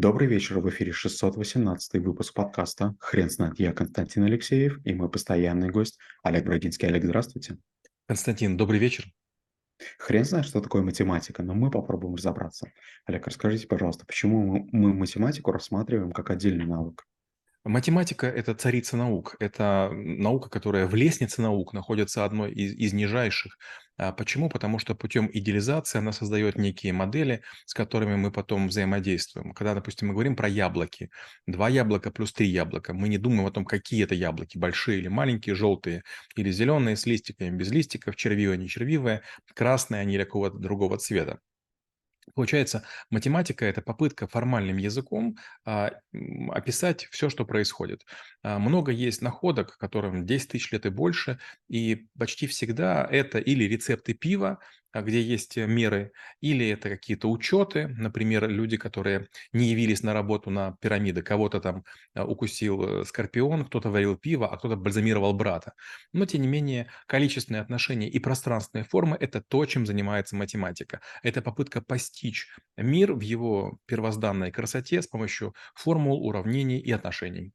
Добрый вечер, в эфире 618 выпуск подкаста «Хрен знает». Я Константин Алексеев и мой постоянный гость Олег Брагинский. Олег, здравствуйте. Константин, добрый вечер. Хрен знает, что такое математика, но мы попробуем разобраться. Олег, расскажите, пожалуйста, почему мы математику рассматриваем как отдельный навык? Математика– это царица наук. Это наука, которая в лестнице наук находится одной из, из нижайших. А почему? Потому что путем идеализации она создает некие модели, с которыми мы потом взаимодействуем. Когда, допустим, мы говорим про яблоки, два яблока плюс три яблока, мы не думаем о том, какие это яблоки, большие или маленькие, желтые или зеленые, с листиками, без листиков, червивые, не червивые, красные они или какого-то другого цвета. Получается, математика– это попытка формальным языком а, описать все, что происходит. А, много есть находок, которым 10 тысяч лет и больше, и почти всегда это или рецепты пива, где есть э, меры, или это какие-то учеты, например, люди, которые не явились на работу на пирамиды, кого-то там а, укусил э, скорпион, кто-то варил пиво, а кто-то бальзамировал брата. Но, тем не менее, количественные отношения и пространственные формы – это то, чем занимается математика. Это попытка постичь мир в его первозданной красоте с помощью формул, уравнений и отношений.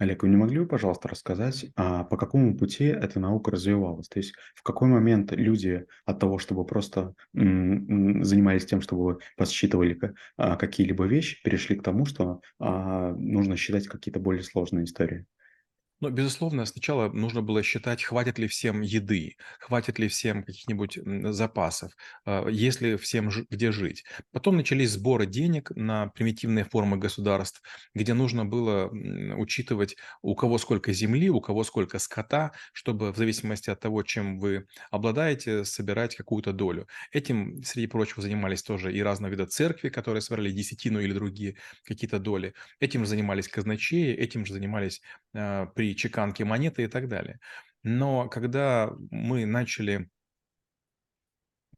Олег, вы не могли бы, пожалуйста, рассказать, а, по какому пути эта наука развивалась? То есть в какой момент люди от того, чтобы просто занимались тем, чтобы подсчитывали а, какие-либо вещи, перешли к тому, что а, нужно считать какие-то более сложные истории? Но, безусловно, сначала нужно было считать, хватит ли всем еды, хватит ли всем каких-нибудь запасов, а, есть ли всем где жить. Потом начались сборы денег на примитивные формы государств, где нужно было учитывать, у кого сколько земли, у кого сколько скота, чтобы в зависимости от того, чем вы обладаете, собирать какую-то долю. Этим, среди прочего, занимались тоже и разного вида церкви, которые собирали десятину или другие какие-то доли. Этим же занимались казначеи, этим же занимались а, при чеканке монеты и так далее. Но когда мы начали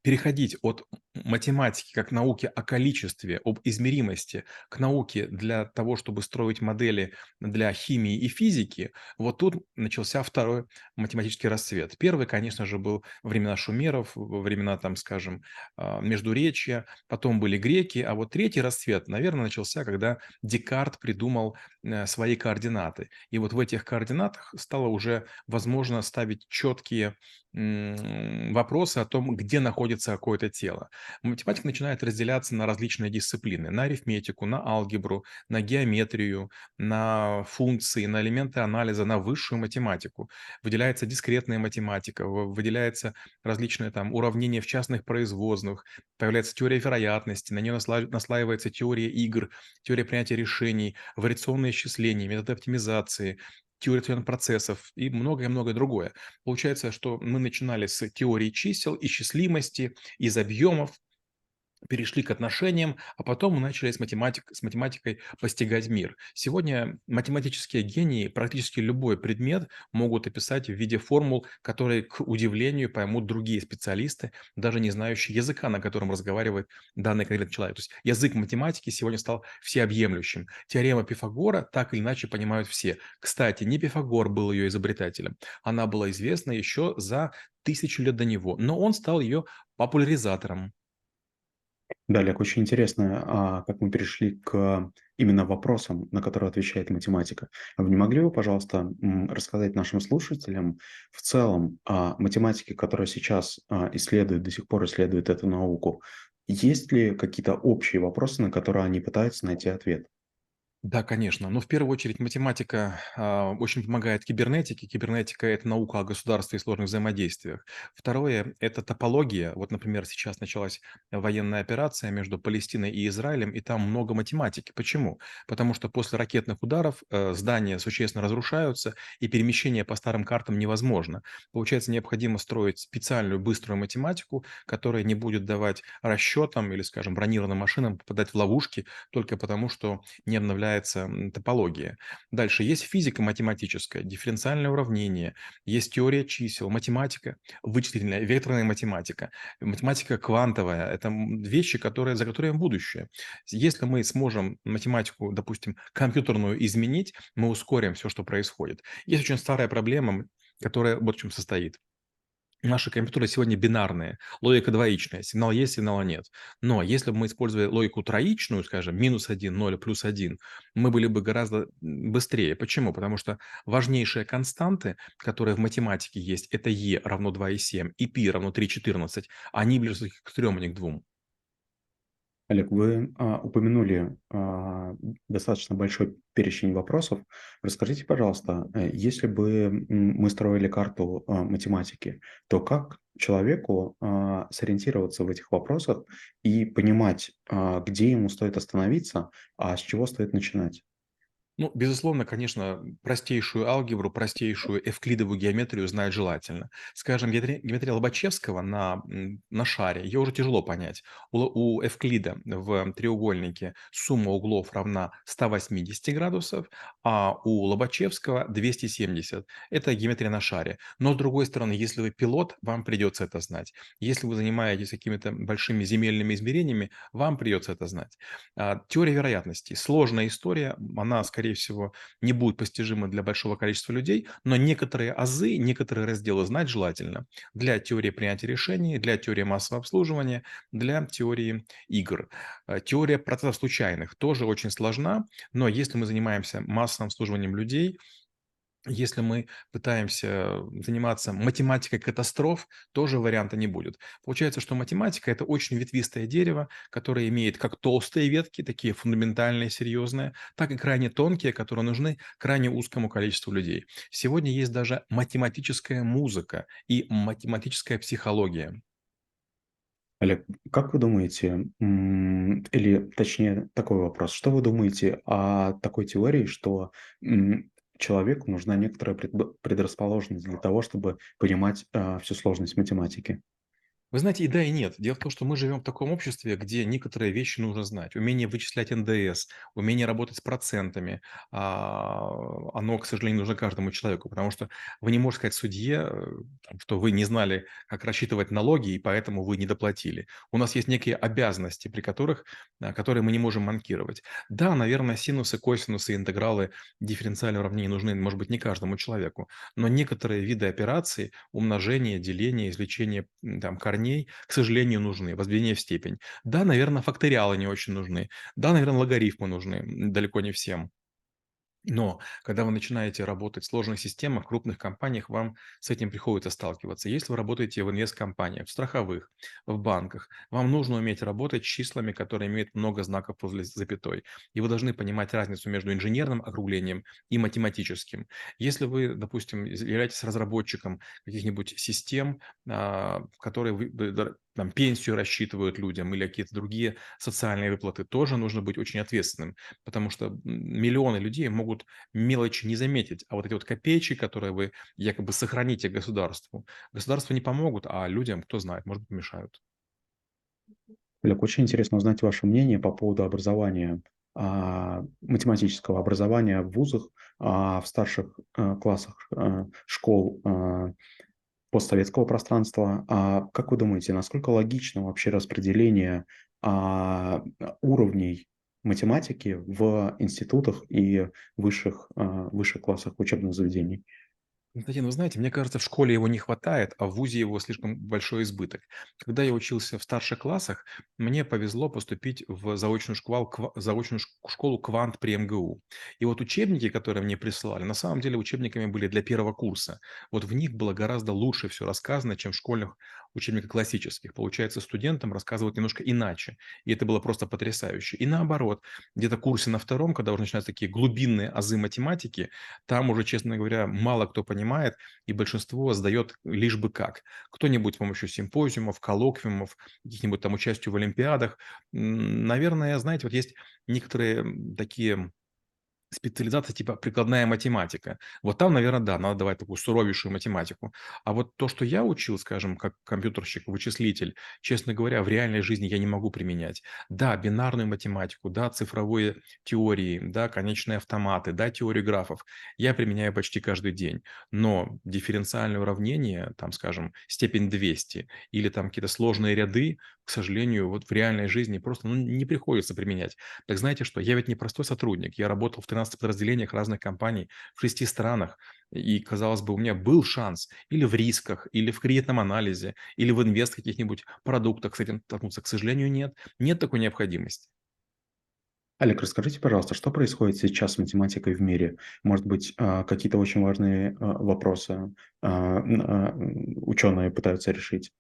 переходить от математики как науки о количестве, об измеримости к науке для того, чтобы строить модели для химии и физики, вот тут начался второй математический расцвет. Первый, конечно же, был времена шумеров, времена, там, скажем, а, Междуречья, потом были греки, а вот третий расцвет, наверное, начался, когда Декарт придумал э, свои координаты. И вот в этих координатах стало уже возможно ставить четкие вопросы о том, где находится какое-то тело. Математика начинает разделяться на различные дисциплины. На арифметику, на алгебру, на геометрию, на функции, на элементы анализа, на высшую математику. Выделяется дискретная математика, выделяется различные там уравнения в частных производных, появляется теория вероятности, на нее наслаивается теория игр, теория принятия решений, вариационные исчисления, методы оптимизации, теория процессов и многое-многое другое. Получается, что мы начинали с теории чисел, исчислимости, из объемов, перешли к отношениям, а потом мы начали с, математик, с математикой постигать мир. Сегодня математические гении практически любой предмет могут описать в виде формул, которые, к удивлению, поймут другие специалисты, даже не знающие языка, на котором разговаривает данный конкретный человек. То есть язык математики сегодня стал всеобъемлющим. Теорема Пифагора так или иначе понимают все. Кстати, не Пифагор был ее изобретателем. Она была известна еще за тысячу лет до него, но он стал ее популяризатором. Да, Олег, очень интересно, а, как мы перешли к именно вопросам, на которые отвечает математика. Вы не могли бы, пожалуйста, рассказать нашим слушателям в целом о математике, которая сейчас а, исследует, до сих пор исследует эту науку? Есть ли какие-то общие вопросы, на которые они пытаются найти ответ? Да, конечно. Но в первую очередь математика а, очень помогает кибернетике. Кибернетика– это наука о государстве и сложных взаимодействиях. Второе– это топология. Вот, например, сейчас началась военная операция между Палестиной и Израилем, и там много математики. Почему? Потому что после ракетных ударов э, здания существенно разрушаются, и перемещение по старым картам невозможно. Получается, необходимо строить специальную быструю математику, которая не будет давать расчетам или, скажем, бронированным машинам попадать в ловушки только потому, что не обновляется является топология. Дальше есть физика математическая, дифференциальное уравнение, есть теория чисел, математика, вычислительная, векторная математика, математика квантовая. Это вещи, которые, за которые будущее. Если мы сможем математику, допустим, компьютерную изменить, мы ускорим все, что происходит. Есть очень старая проблема, которая вот в чем состоит. Наши компьютеры сегодня бинарные, логика двоичная, сигнал есть, сигнала нет. Но если бы мы использовали логику троичную, скажем, минус 1, 0, плюс 1, мы были бы гораздо быстрее. Почему? Потому что важнейшие константы, которые в математике есть, это e равно 2,7 и π равно 3,14, они ближе к 3, а не к 2. Олег, вы а, упомянули а, достаточно большой перечень вопросов. Расскажите, пожалуйста, э, если бы мы строили карту а, математики, то как человеку а, сориентироваться в этих вопросах и понимать, а, где ему стоит остановиться, а с чего стоит начинать? Ну, безусловно, конечно, простейшую алгебру, простейшую эвклидовую геометрию знать желательно. Скажем, геометрия, Лобачевского на, на шаре, ее уже тяжело понять. У, у Эвклида в треугольнике сумма углов равна 180 градусов, а у Лобачевского 270. Это геометрия на шаре. Но, с другой стороны, если вы пилот, вам придется это знать. Если вы занимаетесь какими-то большими земельными измерениями, вам придется это знать. А, теория вероятностей. Сложная история, она, скорее скорее всего, не будет постижимо для большого количества людей, но некоторые азы, некоторые разделы знать желательно для теории принятия решений, для теории массового обслуживания, для теории игр. Э, теория процессов случайных тоже очень сложна, но если мы занимаемся массовым обслуживанием людей, если мы пытаемся заниматься математикой катастроф, тоже варианта не будет. Получается, что математика– это очень ветвистое дерево, которое имеет как толстые ветки, такие фундаментальные, серьезные, так и крайне тонкие, которые нужны крайне узкому количеству людей. Сегодня есть даже математическая музыка и математическая психология. Олег, как вы думаете, или точнее такой вопрос, что вы думаете о такой теории, что человеку нужна некоторая предрасположенность для того, чтобы понимать а, всю сложность математики. Вы знаете, и да, и нет. Дело в том, что мы живем в таком обществе, где некоторые вещи нужно знать. Умение вычислять НДС, умение работать с процентами, а, оно, к сожалению, нужно каждому человеку, потому что вы не можете сказать судье, э, что вы не знали, как рассчитывать налоги, и поэтому вы не доплатили. У нас есть некие обязанности, при которых, а, которые мы не можем манкировать. Да, наверное, синусы, косинусы, интегралы, дифференциальные уравнения нужны, может быть, не каждому человеку, но некоторые виды операций, умножение, деление, извлечение там, корней, корней, к сожалению, нужны, возведение в степень. Да, наверное, факториалы не очень нужны. Да, наверное, логарифмы нужны, далеко не всем. Но когда вы начинаете работать в сложных системах, в крупных компаниях, вам с этим приходится сталкиваться. Если вы работаете в инвесткомпаниях, в страховых, в банках, вам нужно уметь работать с числами, которые имеют много знаков после запятой. И вы должны понимать разницу между инженерным округлением и математическим. Если вы, допустим, являетесь разработчиком каких-нибудь систем, а, которые там, пенсию рассчитывают людям или какие-то другие социальные выплаты, тоже нужно быть очень ответственным, потому что миллионы людей могут мелочи не заметить, а вот эти вот копеечки, которые вы якобы сохраните государству, государству не помогут, а людям, кто знает, может помешают. Олег, очень интересно узнать ваше мнение по поводу образования, а, математического образования в вузах, а, в старших а, классах а, школ а, постсоветского пространства. А как вы думаете, насколько логично вообще распределение а, уровней математики в институтах и высших, а, высших классах учебных заведений? Константин, вы знаете, мне кажется, в школе его не хватает, а в ВУЗе его слишком большой избыток. Когда я учился в старших классах, мне повезло поступить в заочную школу, заочную школу «Квант» при МГУ. И вот учебники, которые мне присылали, на самом деле учебниками были для первого курса. Вот в них было гораздо лучше все рассказано, чем в школьных учебниках классических. Получается, студентам рассказывают немножко иначе. И это было просто потрясающе. И наоборот, где-то курсе на втором, когда уже начинаются такие глубинные азы математики, там уже, честно говоря, мало кто понимает, и большинство сдает лишь бы как. Кто-нибудь с помощью симпозиумов, коллоквиумов, каких-нибудь там участию в олимпиадах. Наверное, знаете, вот есть некоторые такие специализация типа прикладная математика. Вот там, наверное, да, надо давать такую суровейшую математику. А вот то, что я учил, скажем, как компьютерщик, вычислитель, честно говоря, в реальной жизни я не могу применять. Да, бинарную математику, да, цифровые теории, да, конечные автоматы, да, теорию графов я применяю почти каждый день. Но дифференциальное уравнение, там, скажем, степень 200 или там какие-то сложные ряды, к сожалению, вот в реальной жизни просто ну, не приходится применять. Так знаете что, я ведь не простой сотрудник, я работал в 13 подразделениях разных компаний в шести странах, и, казалось бы, у меня был шанс или в рисках, или в кредитном анализе, или в инвест каких-нибудь продуктах с этим столкнуться. К сожалению, нет. Нет такой необходимости. Олег, расскажите, пожалуйста, что происходит сейчас с математикой в мире? Может быть, а, какие-то очень важные а, вопросы а, ученые пытаются решить?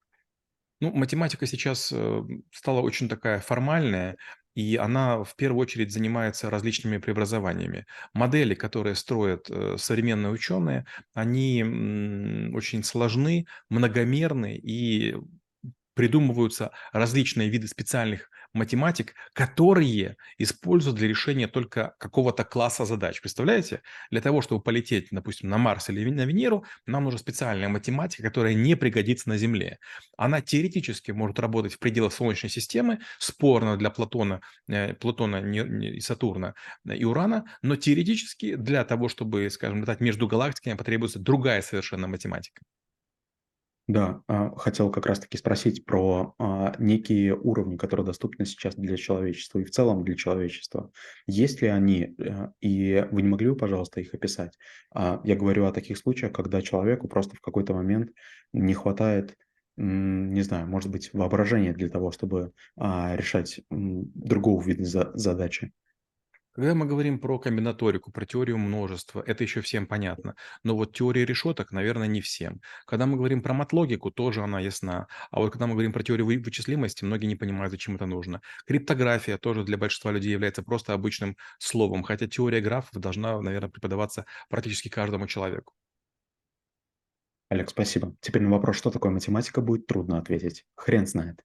Ну, математика сейчас э, стала очень такая формальная, и она в первую очередь занимается различными преобразованиями. Модели, которые строят э, современные ученые, они очень сложны, многомерны и придумываются различные виды специальных математик, которые используют для решения только какого-то класса задач. Представляете? Для того, чтобы полететь, допустим, на Марс или на Венеру, нам нужна специальная математика, которая не пригодится на Земле. Она теоретически может работать в пределах Солнечной системы, спорно для Платона, э, Плутона и Сатурна и Урана, но теоретически для того, чтобы, скажем, летать между галактиками, потребуется другая совершенно математика. Да, а, хотел как раз-таки спросить про а, некие уровни, которые доступны сейчас для человечества и в целом для человечества. Есть ли они, э, и вы не могли бы, пожалуйста, их описать? А, я говорю о таких случаях, когда человеку просто в какой-то момент не хватает, не знаю, может быть, воображения для того, чтобы решать другого вида задачи. Когда мы говорим про комбинаторику, про теорию множества, это еще всем понятно. Но вот теория решеток, наверное, не всем. Когда мы говорим про матлогику, тоже она ясна. А вот когда мы говорим про теорию вычислимости, многие не понимают, зачем это нужно. Криптография тоже для большинства людей является просто обычным словом, хотя теория графов должна, наверное, преподаваться практически каждому человеку. Олег, спасибо. Теперь на вопрос, что такое математика, будет трудно ответить. Хрен знает.